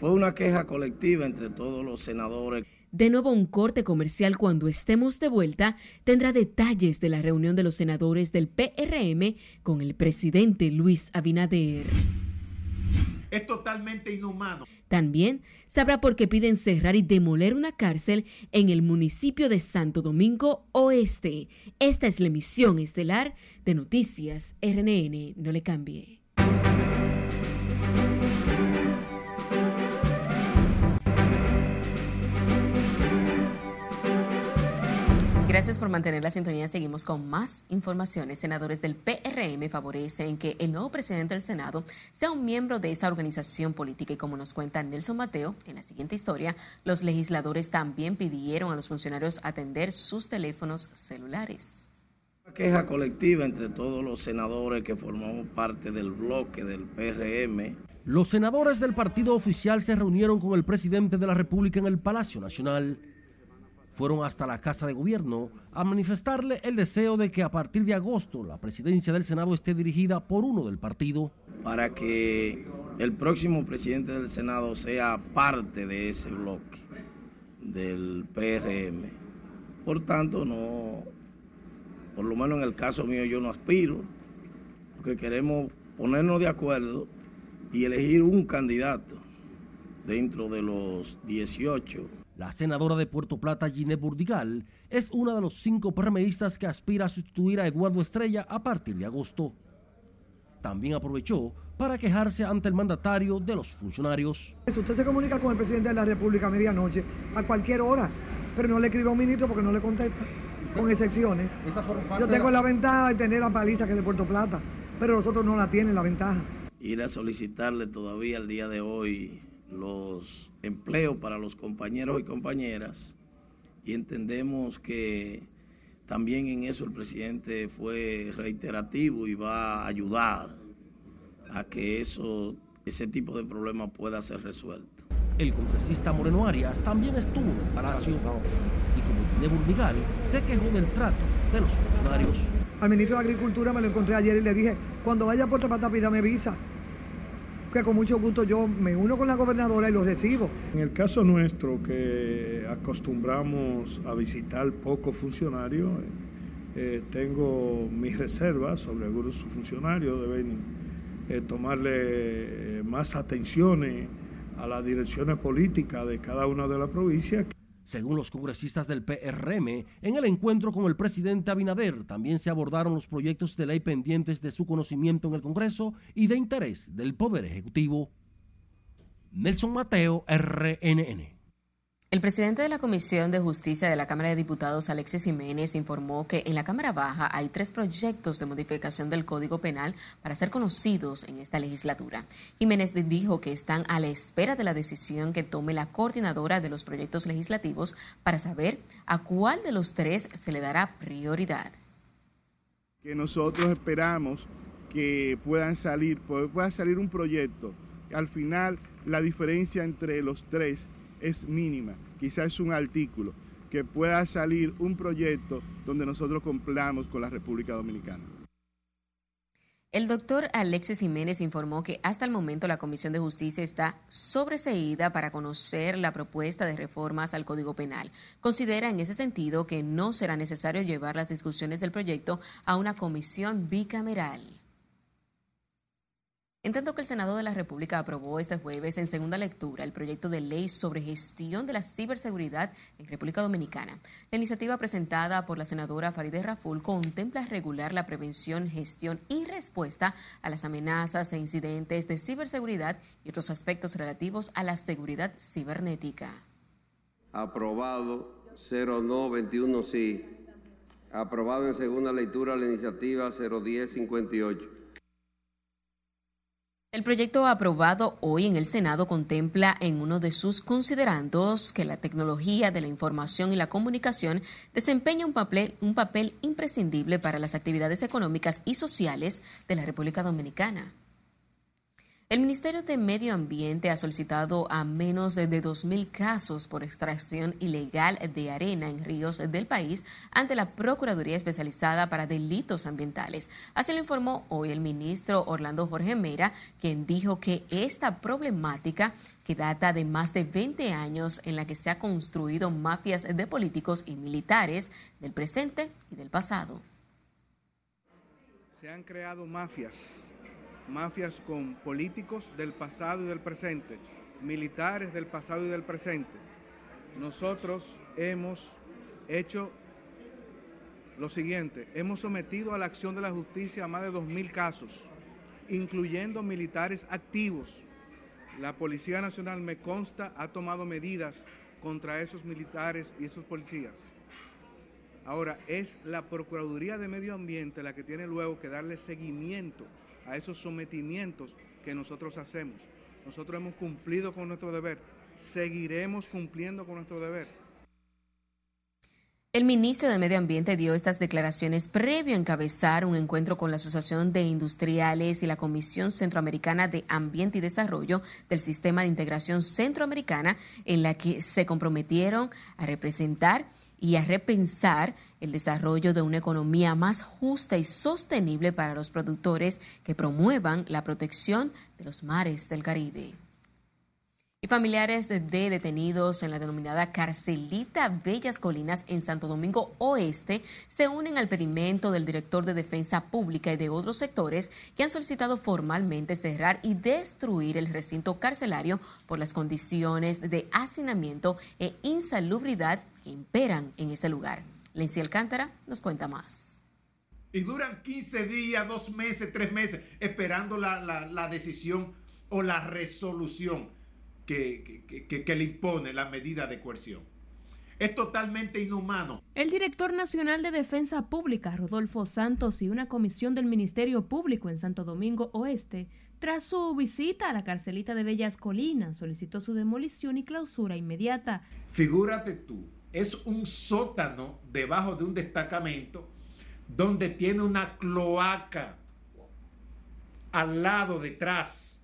Fue una queja colectiva entre todos los senadores. De nuevo un corte comercial cuando estemos de vuelta tendrá detalles de la reunión de los senadores del PRM con el presidente Luis Abinader. Es totalmente inhumano. También sabrá por qué piden cerrar y demoler una cárcel en el municipio de Santo Domingo Oeste. Esta es la emisión estelar de Noticias RNN. No le cambie. Gracias por mantener la sintonía. Seguimos con más informaciones. Senadores del PRM favorecen que el nuevo presidente del Senado sea un miembro de esa organización política y como nos cuenta Nelson Mateo en la siguiente historia, los legisladores también pidieron a los funcionarios atender sus teléfonos celulares. Una queja colectiva entre todos los senadores que formamos parte del bloque del PRM. Los senadores del partido oficial se reunieron con el presidente de la República en el Palacio Nacional fueron hasta la Casa de Gobierno a manifestarle el deseo de que a partir de agosto la presidencia del Senado esté dirigida por uno del partido. Para que el próximo presidente del Senado sea parte de ese bloque del PRM. Por tanto, no, por lo menos en el caso mío yo no aspiro, porque queremos ponernos de acuerdo y elegir un candidato dentro de los 18 la senadora de Puerto Plata, Ginette Burdigal, es una de los cinco PRMistas que aspira a sustituir a Eduardo Estrella a partir de agosto. También aprovechó para quejarse ante el mandatario de los funcionarios. Usted se comunica con el presidente de la República a medianoche, a cualquier hora, pero no le escribe a un ministro porque no le contesta, con excepciones. Yo tengo la ventaja de tener la paliza que es de Puerto Plata, pero nosotros no la tienen la ventaja. Ir a solicitarle todavía el día de hoy los empleos para los compañeros y compañeras y entendemos que también en eso el presidente fue reiterativo y va a ayudar a que eso, ese tipo de problemas pueda ser resuelto. El congresista Moreno Arias también estuvo en el Palacio y como tiene Burdigal se quejó del trato de los funcionarios. Al ministro de Agricultura me lo encontré ayer y le dije, cuando vaya a Puerto Plata pídame visa que con mucho gusto yo me uno con la gobernadora y los recibo. En el caso nuestro, que acostumbramos a visitar pocos funcionarios, eh, tengo mis reservas sobre algunos funcionarios, deben eh, tomarle eh, más atención a las direcciones políticas de cada una de las provincias. Según los congresistas del PRM, en el encuentro con el presidente Abinader también se abordaron los proyectos de ley pendientes de su conocimiento en el Congreso y de interés del Poder Ejecutivo. Nelson Mateo, RNN. El presidente de la Comisión de Justicia de la Cámara de Diputados, Alexis Jiménez, informó que en la Cámara Baja hay tres proyectos de modificación del Código Penal para ser conocidos en esta legislatura. Jiménez dijo que están a la espera de la decisión que tome la coordinadora de los proyectos legislativos para saber a cuál de los tres se le dará prioridad. Que nosotros esperamos que puedan salir, pueda salir un proyecto. Al final, la diferencia entre los tres es mínima, quizás es un artículo, que pueda salir un proyecto donde nosotros cumplamos con la República Dominicana. El doctor Alexis Jiménez informó que hasta el momento la Comisión de Justicia está sobreseída para conocer la propuesta de reformas al Código Penal. Considera en ese sentido que no será necesario llevar las discusiones del proyecto a una comisión bicameral. En tanto que el Senado de la República aprobó este jueves en segunda lectura el proyecto de ley sobre gestión de la ciberseguridad en República Dominicana. La iniciativa presentada por la senadora Farideh Raful contempla regular la prevención, gestión y respuesta a las amenazas e incidentes de ciberseguridad y otros aspectos relativos a la seguridad cibernética. Aprobado 0921 sí. Aprobado en segunda lectura la iniciativa 01058. El proyecto aprobado hoy en el Senado contempla en uno de sus considerandos que la tecnología de la información y la comunicación desempeña un papel, un papel imprescindible para las actividades económicas y sociales de la República Dominicana. El Ministerio de Medio Ambiente ha solicitado a menos de 2.000 casos por extracción ilegal de arena en ríos del país ante la Procuraduría Especializada para Delitos Ambientales. Así lo informó hoy el ministro Orlando Jorge Mera, quien dijo que esta problemática que data de más de 20 años en la que se ha construido mafias de políticos y militares del presente y del pasado. Se han creado mafias mafias con políticos del pasado y del presente, militares del pasado y del presente. Nosotros hemos hecho lo siguiente, hemos sometido a la acción de la justicia a más de 2.000 casos, incluyendo militares activos. La Policía Nacional, me consta, ha tomado medidas contra esos militares y esos policías. Ahora, es la Procuraduría de Medio Ambiente la que tiene luego que darle seguimiento a esos sometimientos que nosotros hacemos. Nosotros hemos cumplido con nuestro deber, seguiremos cumpliendo con nuestro deber. El ministro de Medio Ambiente dio estas declaraciones previo a encabezar un encuentro con la Asociación de Industriales y la Comisión Centroamericana de Ambiente y Desarrollo del Sistema de Integración Centroamericana, en la que se comprometieron a representar y a repensar el desarrollo de una economía más justa y sostenible para los productores que promuevan la protección de los mares del Caribe. Y familiares de, detenidos en la denominada Carcelita Bellas Colinas en Santo Domingo Oeste se unen al pedimento del director de Defensa Pública y de otros sectores que han solicitado formalmente cerrar y destruir el recinto carcelario por las condiciones de hacinamiento e insalubridad que imperan en ese lugar. Lency Alcántara nos cuenta más. Y duran 15 días, dos meses, tres meses, esperando la, la decisión o la resolución que, que, que, le impone la medida de coerción. Es totalmente inhumano. El director nacional de Defensa Pública, Rodolfo Santos, y una comisión del Ministerio Público en Santo Domingo Oeste, tras su visita a la carcelita de Bellas Colinas, solicitó su demolición y clausura inmediata. Figúrate tú, es un sótano debajo de un destacamento donde tiene una cloaca al lado detrás,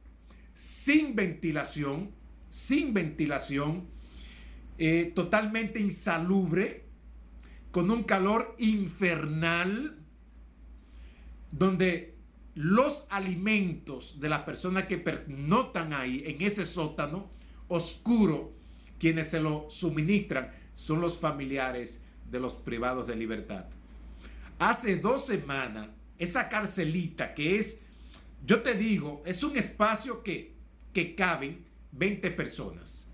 sin ventilación, sin ventilación, eh, totalmente insalubre, con un calor infernal, donde los alimentos de las personas que pernotan ahí, en ese sótano oscuro, quienes se lo suministran, son los familiares de los privados de libertad. Hace dos semanas, esa carcelita que es, yo te digo, es un espacio que, que caben 20 personas.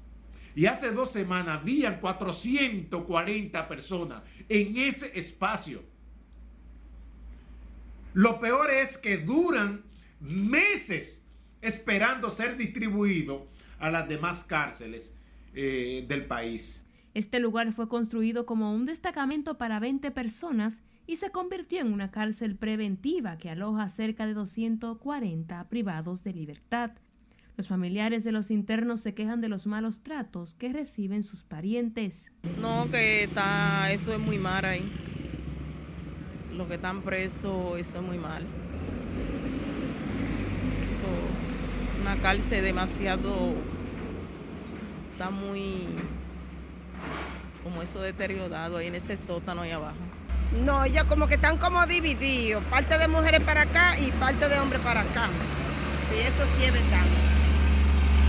Y hace dos semanas habían 440 personas en ese espacio. Lo peor es que duran meses esperando ser distribuido a las demás cárceles eh, del país. Este lugar fue construido como un destacamento para 20 personas y se convirtió en una cárcel preventiva que aloja cerca de 240 privados de libertad. Los familiares de los internos se quejan de los malos tratos que reciben sus parientes. No, que está, eso es muy mal ahí. Los que están presos, eso es muy mal. Eso, una cárcel demasiado, está muy como eso deteriorado ahí en ese sótano ahí abajo. No, ya como que están como divididos, parte de mujeres para acá y parte de hombres para acá. Sí, eso sí es verdad.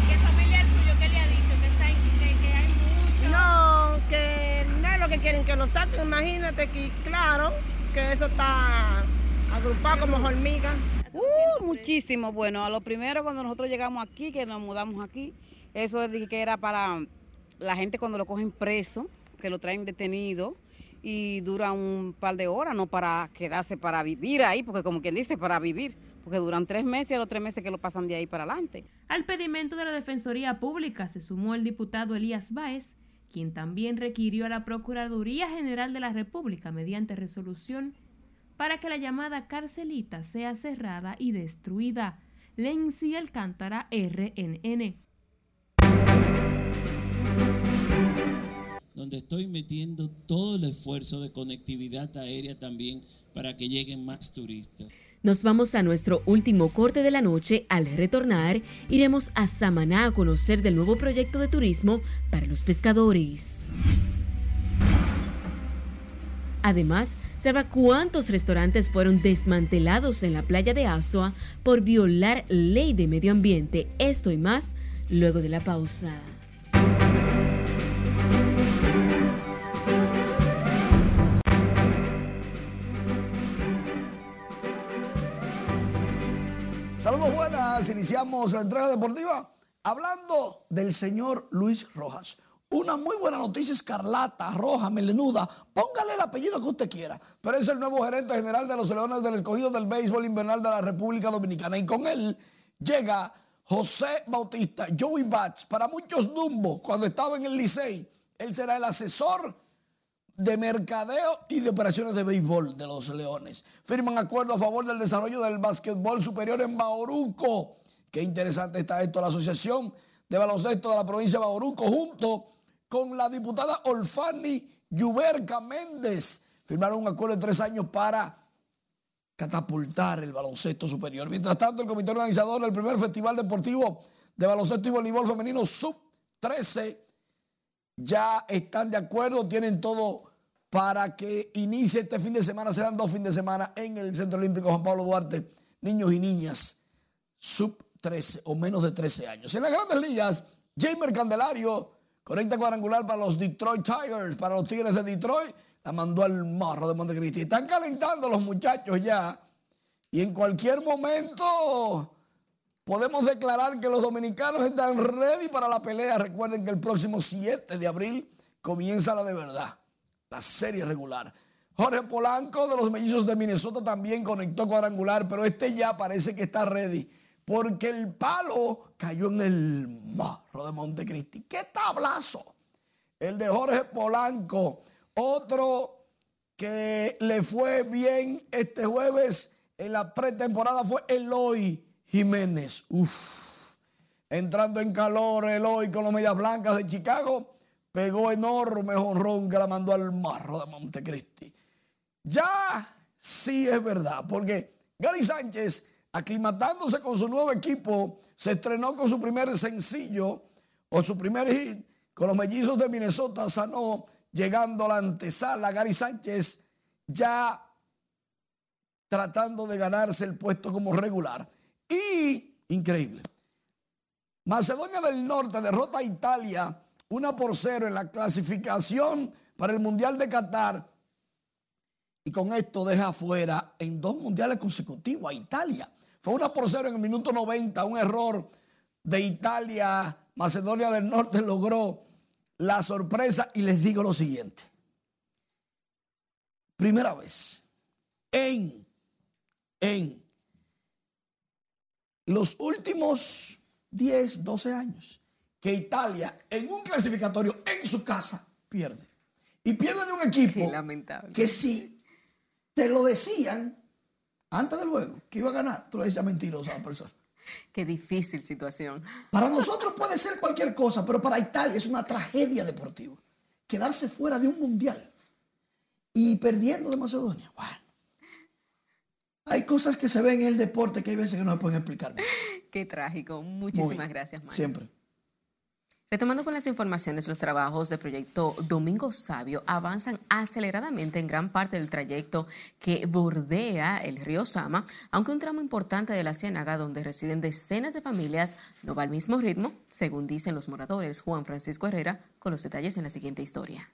¿Qué familiar tuyo qué le ha dicho? Que, que, hay mucho. No, que no es lo que quieren que lo saquen. Imagínate que, claro, que eso está agrupado como hormigas. Uh, Uh, muchísimo. Bueno, a lo primero cuando nosotros llegamos aquí, que nos mudamos aquí, eso es que era para la gente cuando lo cogen preso, que lo traen detenido y dura un par de horas, no para quedarse para vivir ahí, porque como quien dice, para vivir, porque duran tres meses y a los tres meses que lo pasan de ahí para adelante. Al pedimento de la Defensoría Pública se sumó el diputado Elías Báez, quien también requirió a la Procuraduría General de la República mediante resolución para que la llamada carcelita sea cerrada y destruida. Lenzi Alcántara, RNN. Donde estoy metiendo todo el esfuerzo de conectividad aérea también para que lleguen más turistas. Nos vamos a nuestro último corte de la noche. Al retornar, iremos a Samaná a conocer del nuevo proyecto de turismo para los pescadores. Además, observa cuántos restaurantes fueron desmantelados en la playa de Azua por violar ley de medio ambiente. Esto y más luego de la pausa. Buenas, iniciamos la entrega deportiva hablando del señor Luis Rojas. Una muy buena noticia escarlata, roja, melenuda, póngale el apellido que usted quiera, pero es el nuevo gerente general de los Leones del Escogido del Béisbol Invernal de la República Dominicana. Y con él llega José Bautista, Joey Bats, para muchos Dumbo, cuando estaba en el Licey, él será el asesor de mercadeo y de operaciones de béisbol de los Leones. Firman acuerdo a favor del desarrollo del básquetbol superior en Bauruco. Qué interesante está esto. La Asociación de Baloncesto de la provincia de Bauruco junto con la diputada Olfani Yuberca Méndez firmaron un acuerdo de tres años para catapultar el baloncesto superior. Mientras tanto, el comité organizador del primer festival deportivo de baloncesto y voleibol femenino sub-13 ya están de acuerdo, tienen todo para que inicie este fin de semana. Serán dos fines de semana en el Centro Olímpico Juan Pablo Duarte, niños y niñas sub 13 o menos de 13 años. En las grandes ligas, Jamer Candelario conecta cuadrangular para los Detroit Tigers, para los Tigres de Detroit. La mandó al morro de Montecristi. Están calentando los muchachos ya. Y en cualquier momento podemos declarar que los dominicanos están ready para la pelea. Recuerden que el próximo 7 de abril comienza la de verdad, la serie regular. Jorge Polanco de los Mellizos de Minnesota también conectó cuadrangular, pero este ya parece que está ready porque el palo cayó en el marro de Montecristi. ¡Qué tablazo! El de Jorge Polanco, otro que le fue bien este jueves en la pretemporada fue Eloy Jiménez. Uf. Entrando en calor, Eloy con las medias blancas de Chicago, pegó enorme honrón que la mandó al marro de Montecristi. Ya sí es verdad, porque Gary Sánchez, aclimatándose con su nuevo equipo, se estrenó con su primer sencillo o su primer hit con los mellizos de Minnesota, sanó llegando a la antesala. Gary Sánchez ya tratando de ganarse el puesto como regular. Y, increíble, Macedonia del Norte derrota a Italia una por cero en la clasificación para el Mundial de Qatar. Y con esto deja afuera en dos mundiales consecutivos a Italia. Fue una por cero en el minuto 90, un error de Italia. Macedonia del Norte logró la sorpresa y les digo lo siguiente. Primera vez en, en los últimos 10, 12 años que Italia en un clasificatorio en su casa pierde. Y pierde de un equipo que si te lo decían antes del juego que iba a ganar, tú le decías mentirosa a la persona. Qué difícil situación. Para nosotros puede ser cualquier cosa, pero para Italia es una tragedia deportiva. Quedarse fuera de un mundial y perdiendo de Macedonia. Bueno. Hay cosas que se ven en el deporte que hay veces que no se pueden explicar. Qué trágico. Muchísimas gracias, Mario. Siempre. Retomando con las informaciones, los trabajos del proyecto Domingo Sabio avanzan aceleradamente en gran parte del trayecto que bordea el río Sama, aunque un tramo importante de la ciénaga donde residen decenas de familias no va al mismo ritmo, según dicen los moradores. Juan Francisco Herrera con los detalles en la siguiente historia.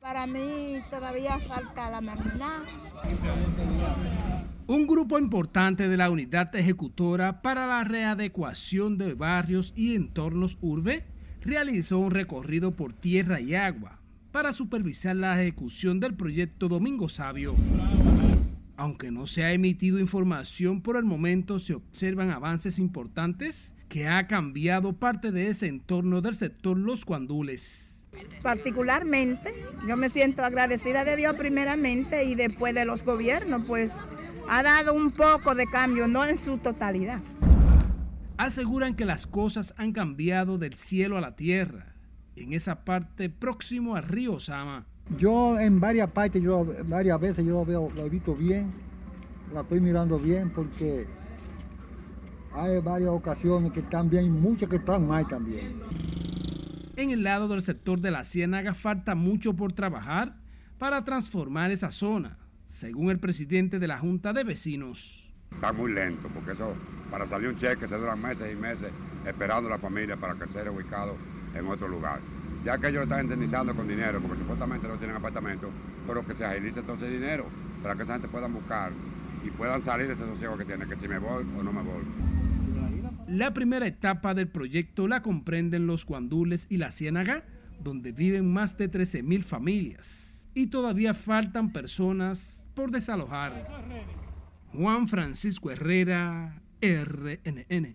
Para mí todavía falta la marginal. Un grupo importante de la unidad ejecutora para la readecuación de barrios y entornos urbe realizó un recorrido por tierra y agua para supervisar la ejecución del proyecto Domingo Sabio. Aunque no se ha emitido información por el momento, se observan avances importantes que ha cambiado parte de ese entorno del sector Los Cuandules. Particularmente, yo me siento agradecida de Dios primeramente y después de los gobiernos, pues ha dado un poco de cambio, no en su totalidad. Aseguran que las cosas han cambiado del cielo a la tierra, en esa parte próximo al río Sama. Yo en varias partes, yo varias veces yo lo veo, lo he visto bien, la estoy mirando bien porque hay varias ocasiones que están bien y muchas que están mal también. En el lado del sector de la ciénaga falta mucho por trabajar para transformar esa zona según el presidente de la Junta de Vecinos. Está muy lento, porque eso, para salir un cheque se duran meses y meses esperando a la familia para que sea ubicado en otro lugar. Ya que ellos están indemnizando con dinero, porque supuestamente no tienen apartamento, pero que se agilice todo ese dinero para que esa gente pueda buscar y puedan salir de ese sosiego que tienen, que si me voy o no me voy. La primera etapa del proyecto la comprenden los Cuandules y la Ciénaga, donde viven más de 13.000 familias. Y todavía faltan personas por desalojar. Juan Francisco Herrera, RNN.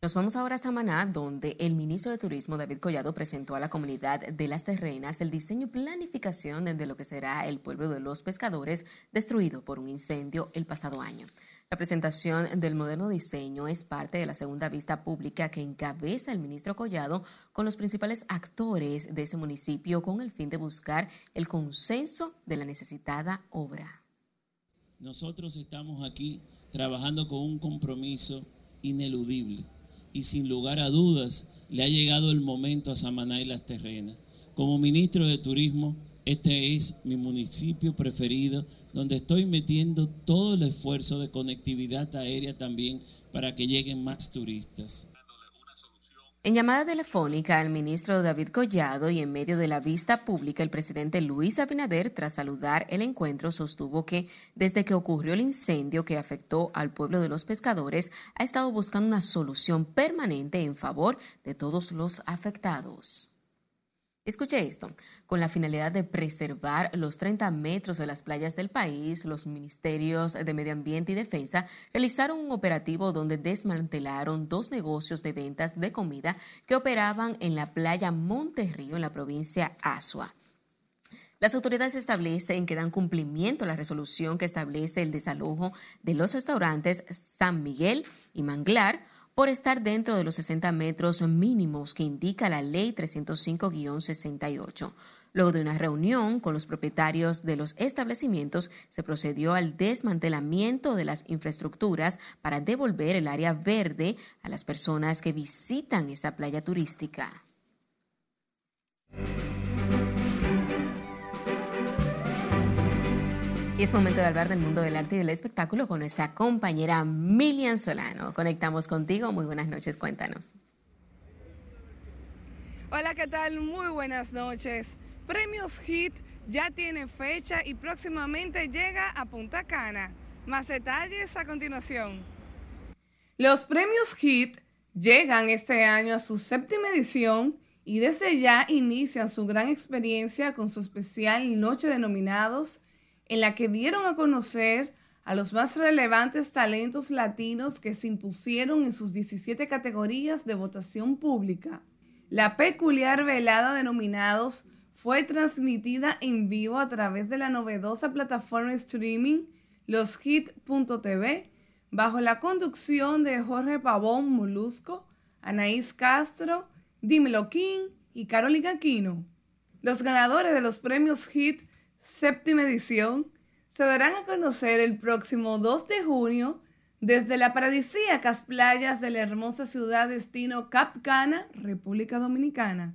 Nos vamos ahora a Samaná, donde el ministro de Turismo, David Collado, presentó a la comunidad de las terrenas el diseño y planificación de lo que será el pueblo de los pescadores destruido por un incendio el pasado año. La presentación del moderno diseño es parte de la segunda vista pública que encabeza el ministro Collado con los principales actores de ese municipio con el fin de buscar el consenso de la necesitada obra. Nosotros estamos aquí trabajando con un compromiso ineludible y sin lugar a dudas le ha llegado el momento a Samaná y las terrenas. Como ministro de Turismo, este es mi municipio preferido, donde estoy metiendo todo el esfuerzo de conectividad aérea también para que lleguen más turistas. En llamada telefónica, el ministro David Collado y en medio de la vista pública, el presidente Luis Abinader, tras saludar el encuentro, sostuvo que desde que ocurrió el incendio que afectó al pueblo de los pescadores, ha estado buscando una solución permanente en favor de todos los afectados. Escuche esto, con la finalidad de preservar los 30 metros de las playas del país, los ministerios de Medio Ambiente y Defensa realizaron un operativo donde desmantelaron dos negocios de ventas de comida que operaban en la playa Monterrío en la provincia Asua. Las autoridades establecen que dan cumplimiento a la resolución que establece el desalojo de los restaurantes San Miguel y Manglar por estar dentro de los 60 metros mínimos que indica la Ley 305-68. Luego de una reunión con los propietarios de los establecimientos, se procedió al desmantelamiento de las infraestructuras para devolver el área verde a las personas que visitan esa playa turística. Y es momento de hablar del mundo del arte y del espectáculo con nuestra compañera Milian Solano. Conectamos contigo. Muy buenas noches, cuéntanos. Hola, ¿qué tal? Muy buenas noches. Premios Hit ya tiene fecha y próximamente llega a Punta Cana. Más detalles a continuación. Los premios Hit llegan este año a su séptima edición y desde ya inician su gran experiencia con su especial Noche de Nominados en la que dieron a conocer a los más relevantes talentos latinos que se impusieron en sus 17 categorías de votación pública. La peculiar velada de nominados fue transmitida en vivo a través de la novedosa plataforma streaming loshit.tv bajo la conducción de Jorge Pavón Molusco, Anaís Castro, Dímelo King y Carolina Aquino. Los ganadores de los premios Hit séptima edición, se darán a conocer el próximo 2 de junio desde las paradisíacas playas de la hermosa ciudad destino Cap Cana, República Dominicana.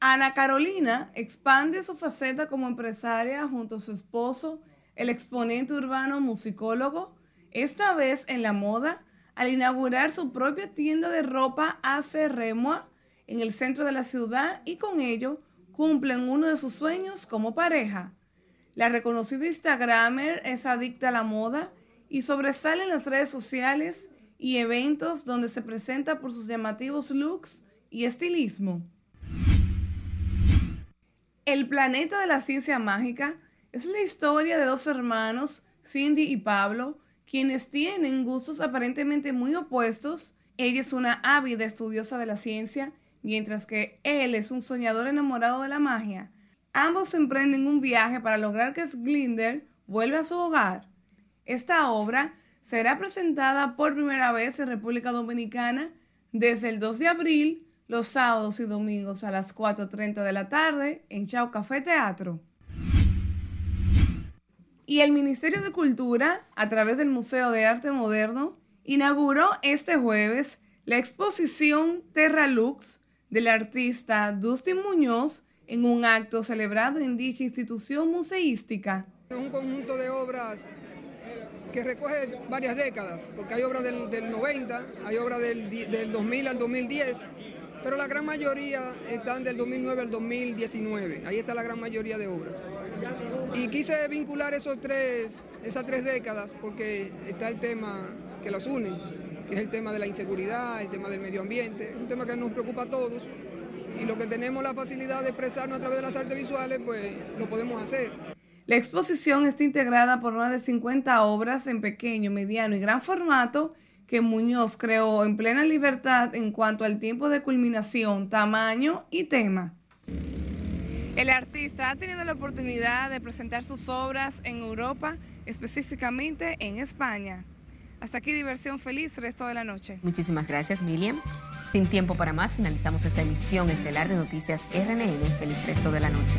Ana Carolina expande su faceta como empresaria junto a su esposo, el exponente urbano musicólogo, esta vez en la moda, al inaugurar su propia tienda de ropa AC Remoa en el centro de la ciudad y con ello cumplen uno de sus sueños como pareja. La reconocida Instagramer es adicta a la moda y sobresale en las redes sociales y eventos donde se presenta por sus llamativos looks y estilismo. El planeta de la ciencia mágica es la historia de dos hermanos, Cindy y Pablo, quienes tienen gustos aparentemente muy opuestos. Ella es una ávida estudiosa de la ciencia, mientras que él es un soñador enamorado de la magia. Ambos emprenden un viaje para lograr que Sglinder vuelva a su hogar. Esta obra será presentada por primera vez en República Dominicana desde el 2 de abril, los sábados y domingos a las 4.30 de la tarde en Chao Café Teatro. Y el Ministerio de Cultura, a través del Museo de Arte Moderno, inauguró este jueves la exposición Terra Lux del artista Dustin Muñoz en un acto celebrado en dicha institución museística. Un conjunto de obras que recoge varias décadas, porque hay obras del, 90, hay obras del, del 2000 al 2010, pero la gran mayoría están del 2009 al 2019. Ahí está la gran mayoría de obras. Y quise vincular esos tres, esas tres décadas porque está el tema que las une, que es el tema de la inseguridad, el tema del medio ambiente, es un tema que nos preocupa a todos y lo que tenemos la facilidad de expresarnos a través de las artes visuales, pues lo podemos hacer. La exposición está integrada por más de 50 obras en pequeño, mediano y gran formato que Muñoz creó en plena libertad en cuanto al tiempo de culminación, tamaño y tema. El artista ha tenido la oportunidad de presentar sus obras en Europa, específicamente en España. Hasta aquí diversión feliz resto de la noche. Muchísimas gracias, Miriam. Sin tiempo para más, finalizamos esta emisión estelar de Noticias RNN. Feliz resto de la noche.